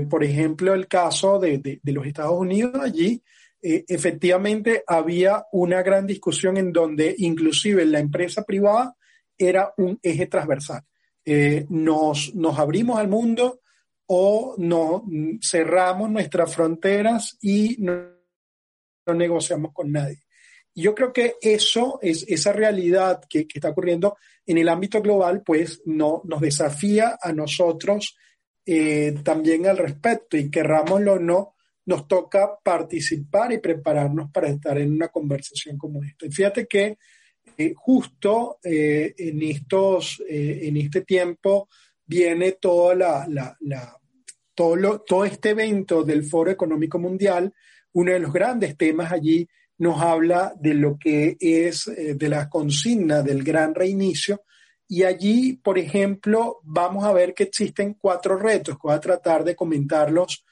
por ejemplo, el caso de, de los Estados Unidos, allí efectivamente había una gran discusión en donde inclusive la empresa privada era un eje transversal. Eh, nos, nos abrimos al mundo o no, cerramos nuestras fronteras y no, negociamos con nadie. Yo creo que eso, es, esa realidad que, está ocurriendo en el ámbito global, pues no, nos desafía a nosotros eh, también al respecto y querrámoslo o no, nos toca participar y prepararnos para estar en una conversación como esta. Y fíjate que eh, justo eh, en, estos, eh, en este tiempo viene toda la, todo, todo este evento del Foro Económico Mundial. Uno de los grandes temas allí nos habla de lo que es de la consigna del gran reinicio. Y allí, por ejemplo, vamos a ver que existen cuatro retos que voy a tratar de comentarlos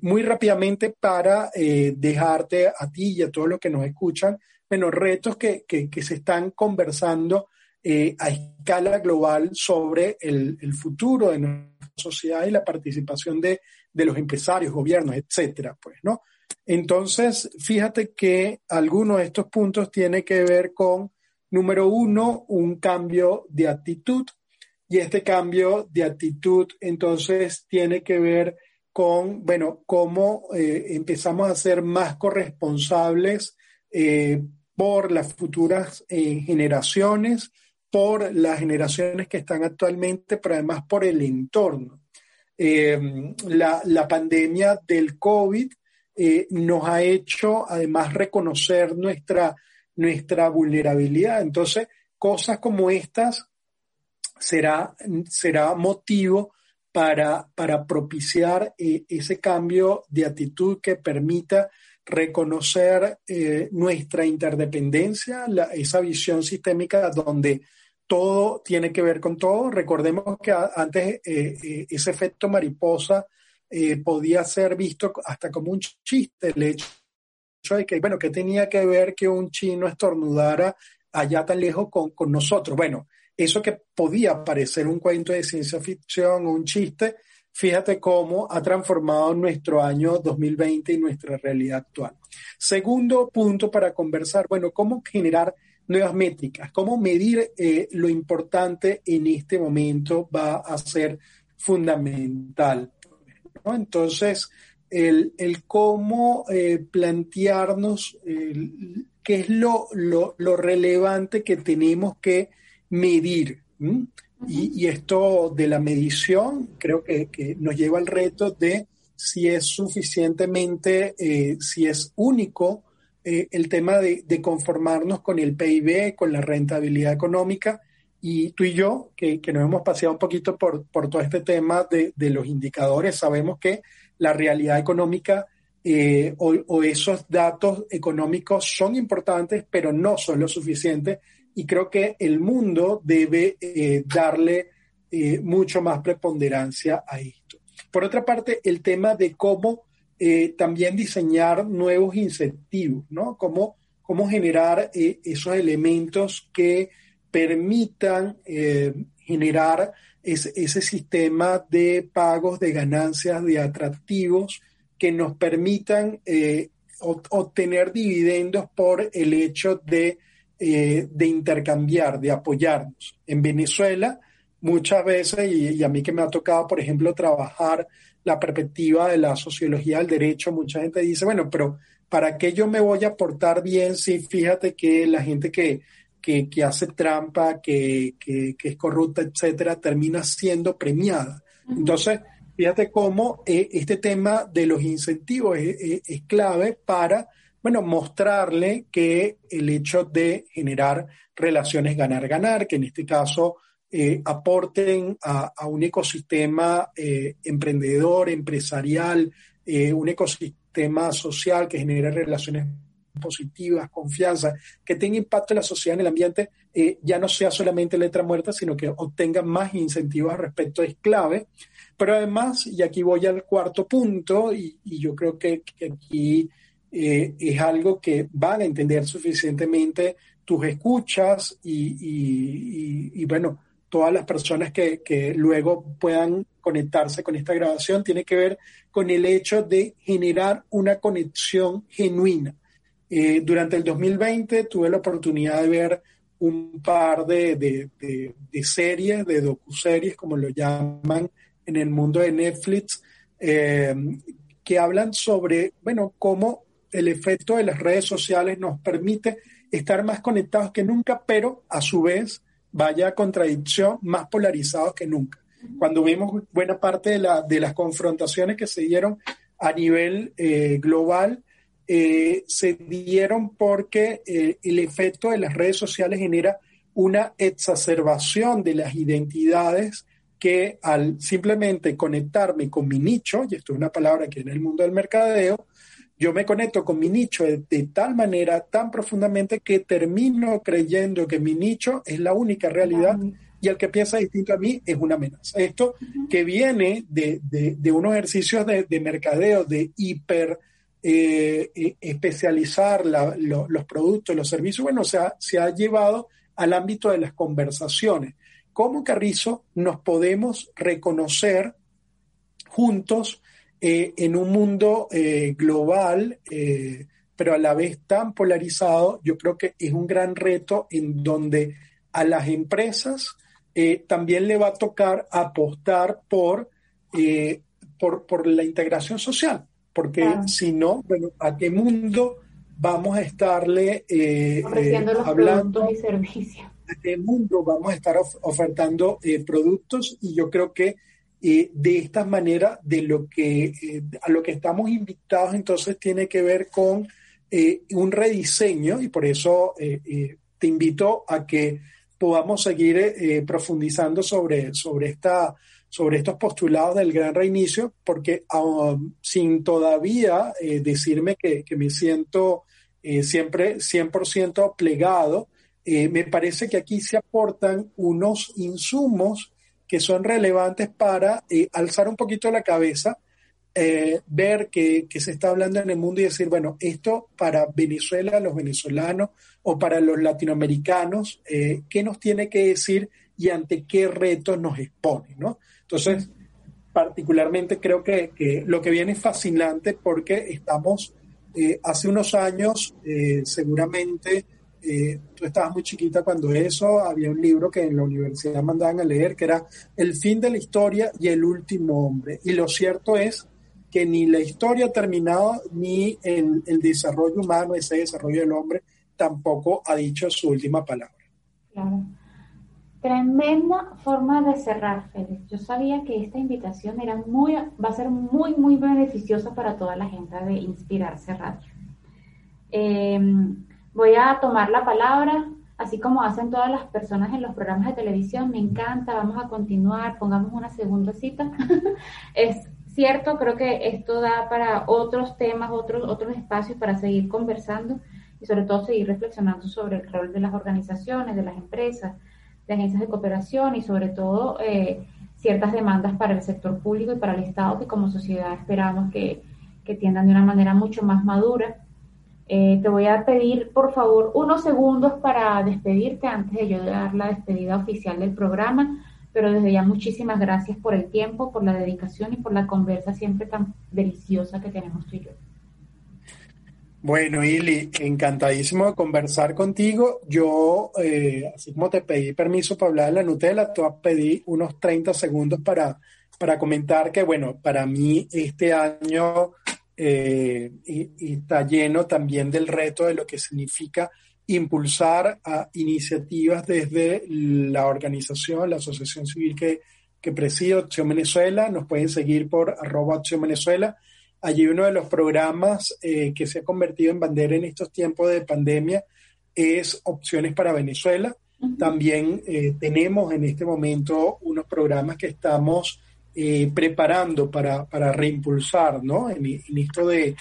muy rápidamente para dejarte a ti y a todos los que nos escuchan bueno, retos que, se están conversando eh, a escala global sobre el, futuro de nuestra sociedad y la participación de, los empresarios, gobiernos, etcétera, pues, ¿no? Entonces, fíjate que algunos de estos puntos tienen que ver con, número uno, un cambio de actitud. Y este cambio de actitud, entonces, tiene que ver con, bueno, cómo eh, empezamos a ser más corresponsables eh, por las futuras eh, generaciones, por las generaciones que están actualmente, pero además por el entorno. Eh, la, pandemia del COVID nos ha hecho además reconocer nuestra, nuestra vulnerabilidad. Entonces, cosas como estas será, será motivo para, para propiciar ese cambio de actitud que permita reconocer eh, nuestra interdependencia, esa visión sistémica donde todo tiene que ver con todo. Recordemos que antes eh, eh, ese efecto mariposa podía ser visto hasta como un chiste, el hecho de que, bueno, que tenía que ver que un chino estornudara allá tan lejos con, con nosotros. Bueno, eso que podía parecer un cuento de ciencia ficción o un chiste, fíjate cómo ha transformado nuestro año 2020 y nuestra realidad actual. Segundo punto para conversar, bueno, cómo generar nuevas métricas, cómo medir eh, lo importante en este momento va a ser fundamental. Entonces, el, cómo eh, plantearnos qué es lo, relevante que tenemos que medir. Y, esto de la medición creo que, nos lleva al reto de si es suficientemente, eh, si es único eh, el tema de, conformarnos con el PIB, con la rentabilidad económica. Y tú y yo, que, nos hemos paseado un poquito por, todo este tema de, los indicadores, sabemos que la realidad económica eh, o, esos datos económicos son importantes, pero no son lo suficiente y creo que el mundo debe eh, darle eh, mucho más preponderancia a esto. Por otra parte, el tema de cómo eh, también diseñar nuevos incentivos, ¿no? Cómo, cómo generar esos elementos que permitan generar ese sistema de pagos de ganancias, de atractivos, que nos permitan obtener dividendos por el hecho de eh, de intercambiar, de apoyarnos. En Venezuela muchas veces, y, a mí que me ha tocado, por ejemplo, trabajar la perspectiva de la sociología del derecho, mucha gente dice, bueno, pero ¿para qué yo me voy a portar bien si fíjate que la gente que, que, hace trampa, que, que, es corrupta, etcétera, termina siendo premiada? Entonces, fíjate cómo eh, este tema de los incentivos es, es clave para bueno, mostrarle que el hecho de generar relaciones ganar-ganar, que en este caso eh, aporten a, un ecosistema eh, emprendedor, empresarial, eh, un ecosistema social que genere relaciones positivas, confianza, que tenga impacto en la sociedad, en el ambiente, ya no sea solamente letra muerta, sino que obtenga más incentivos al respecto es clave. Pero además, y aquí voy al cuarto punto, y, yo creo que aquí eh, es algo que van a entender suficientemente tus escuchas y, bueno, todas las personas que, luego puedan conectarse con esta grabación, tiene que ver con el hecho de generar una conexión genuina. Eh, durante el 2020 tuve la oportunidad de ver un par de, de, series, de docuseries, como lo llaman en el mundo de Netflix, eh, que hablan sobre, bueno, cómo el efecto de las redes sociales nos permite estar más conectados que nunca, pero a su vez, vaya contradicción, más polarizados que nunca. Cuando vimos buena parte de las confrontaciones que se dieron a nivel eh, global, eh, se dieron porque eh, el efecto de las redes sociales genera una exacerbación de las identidades que al simplemente conectarme con mi nicho, y esto es una palabra que en el mundo del mercadeo, yo me conecto con mi nicho de, tal manera, tan profundamente, que termino creyendo que mi nicho es la única realidad y el que piensa distinto a mí es una amenaza. Esto que viene de, de, unos ejercicios de, mercadeo, de hiper eh, eh, especializar los productos, los servicios, bueno, o sea, se ha llevado al ámbito de las conversaciones. ¿Cómo, Carrizo, nos podemos reconocer juntos eh, en un mundo eh, global, eh, pero a la vez tan polarizado, yo creo que es un gran reto en donde a las empresas también le va a tocar apostar por, por, la integración social, porque si no, bueno, ¿a qué mundo vamos a estarle los productos y servicios? ¿A qué mundo vamos a estar ofertando productos? Y yo creo que eh, de esta manera, de lo que, eh, a lo que estamos invitados entonces tiene que ver con eh, un rediseño y por eso te invito a que podamos seguir profundizando sobre, sobre, esta, sobre estos postulados del gran reinicio, porque sin todavía decirme que, que, me siento siempre 100% plegado, me parece que aquí se aportan unos insumos que son relevantes para eh, alzar un poquito la cabeza, eh, ver que, se está hablando en el mundo y decir, bueno, esto para Venezuela, los venezolanos o para los latinoamericanos, eh, ¿qué nos tiene que decir y ante qué retos nos expone? ¿no? Entonces, particularmente creo que, que, lo que viene es fascinante porque estamos, hace unos años, seguramente, eh, tú estabas muy chiquita cuando eso, había un libro que en la universidad mandaban a leer que era El fin de la historia y el último hombre. Y lo cierto es que ni la historia ha terminado, ni el, desarrollo humano, ese desarrollo del hombre, tampoco ha dicho su última palabra. Claro. Tremenda forma de cerrar, Félix. Yo sabía que esta invitación era muy, va a ser muy, muy beneficiosa para toda la gente de Inspirarse Radio. Eh, Voy a tomar la palabra, así como hacen todas las personas en los programas de televisión. Me encanta, vamos a continuar, pongamos una segunda cita. es cierto, creo que esto da para otros temas, otros, otros espacios para seguir conversando y sobre todo seguir reflexionando sobre el rol de las organizaciones, de las empresas, de agencias de cooperación y sobre todo eh, ciertas demandas para el sector público y para el Estado que como sociedad esperamos que, que tiendan de una manera mucho más madura eh, te voy a pedir, por favor, unos segundos para despedirte antes de yo dar la despedida oficial del programa, pero desde ya muchísimas gracias por el tiempo, por la dedicación y por la conversa siempre tan deliciosa que tenemos tú y yo. Bueno, Ili, encantadísimo de conversar contigo. Yo, eh, así como te pedí permiso para hablar de la Nutella, te pedí unos 30 segundos para, para comentar que, bueno, para mí este año eh, está lleno también del reto de lo que significa impulsar a iniciativas desde la organización, la asociación civil que, que presido, Acción Venezuela. Nos pueden seguir por arroba Acción Venezuela Allí uno de los programas eh, que se ha convertido en bandera en estos tiempos de pandemia es Opciones para Venezuela. También eh, tenemos en este momento unos programas que estamos eh, preparando para, para, reimpulsar, ¿no? En, esto de,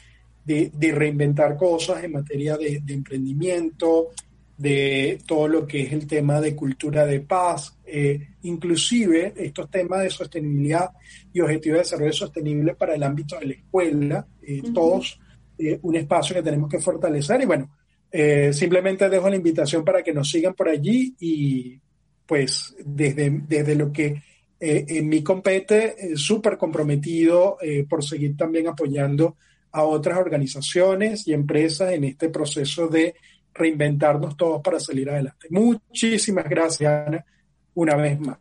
de, reinventar cosas en materia de, de emprendimiento, de todo lo que es el tema de cultura de paz, eh, inclusive estos temas de sostenibilidad y objetivos de desarrollo sostenible para el ámbito de la escuela, eh, todos eh, un espacio que tenemos que fortalecer y bueno, simplemente dejo la invitación para que nos sigan por allí y pues desde, desde lo que en mí compete, súper comprometido por seguir también apoyando a otras organizaciones y empresas en este proceso de reinventarnos todos para salir adelante. Muchísimas gracias, Ana, una vez más.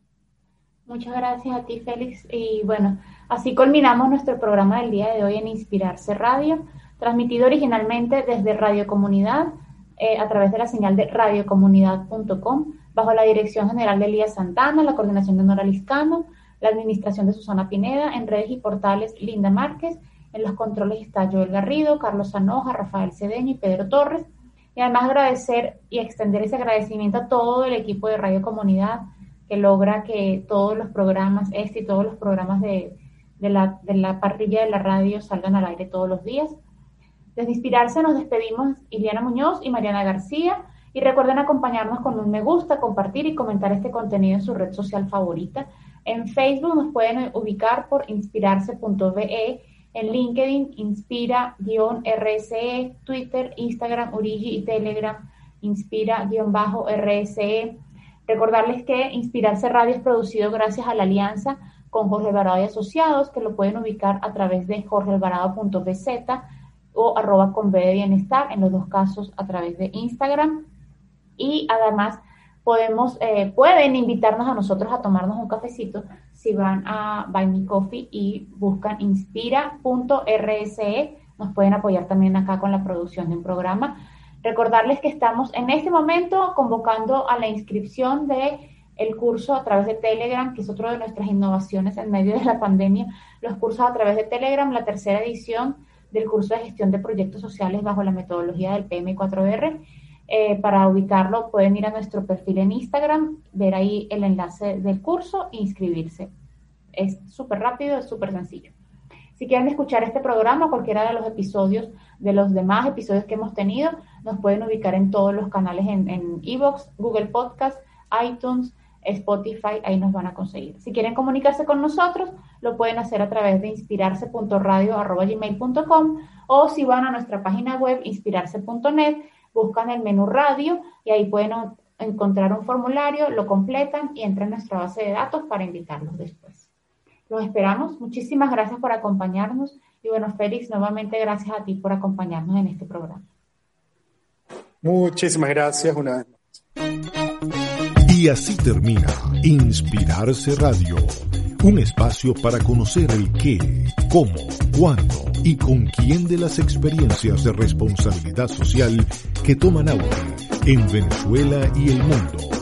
Muchas gracias a ti, Félix. Y bueno, así culminamos nuestro programa del día de hoy en Inspirarse Radio, transmitido originalmente desde Radio Comunidad eh, a través de la señal de radiocomunidad.com, bajo la dirección general de Elías Santana, la coordinación de Nora Liscano, la administración de Susana Pineda, en redes y portales Linda Márquez, en los controles está Joel Garrido, Carlos Sanoja, Rafael Cedeño y Pedro Torres. Y además agradecer y extender ese agradecimiento a todo el equipo de Radio Comunidad que logra que todos los programas, este y todos los programas de, la, de la parrilla de la radio salgan al aire todos los días. Desde Inspirarse nos despedimos Iliana Muñoz y Mariana García. Y recuerden acompañarnos con un me gusta, compartir y comentar este contenido en su red social favorita. En Facebook nos pueden ubicar por inspirarse.be en LinkedIn, Inspira-RSE, Twitter, Instagram, Urigi y Telegram, Inspira-RSE. Recordarles que Inspirarse Radio es producido gracias a la alianza con Jorge Alvarado y Asociados, que lo pueden ubicar a través de jorgealvarado.bz o arroba con B de bienestar, en los dos casos a través de Instagram. Y además podemos, eh, pueden invitarnos a nosotros a tomarnos un cafecito si van a Buy Me Coffee y buscan inspira.rse, nos pueden apoyar también acá con la producción de un programa. Recordarles que estamos en este momento convocando a la inscripción de el curso a través de Telegram, que es otro de nuestras innovaciones en medio de la pandemia, los cursos a través de Telegram, la tercera edición del curso de gestión de proyectos sociales bajo la metodología del PM4R eh, para ubicarlo pueden ir a nuestro perfil en Instagram, ver ahí el enlace del curso e inscribirse. Es súper rápido, es súper sencillo. Si quieren escuchar este programa, cualquiera de los episodios, de los demás episodios que hemos tenido, nos pueden ubicar en todos los canales en Evox, Google Podcast, iTunes, Spotify, ahí nos van a conseguir. Si quieren comunicarse con nosotros, lo pueden hacer a través de inspirarse.radio.gmail.com o si van a nuestra página web inspirarse.net buscan el menú radio y ahí pueden encontrar un formulario, lo completan y entran en nuestra base de datos para invitarlos después. Los esperamos. Muchísimas gracias por acompañarnos. Y bueno, Félix, nuevamente gracias a ti por acompañarnos en este programa. Muchísimas gracias una vez más. Y así termina Inspirarse Radio, un espacio para conocer el qué, cómo, cuándo y con quién de las experiencias de responsabilidad social que toman auge en Venezuela y el mundo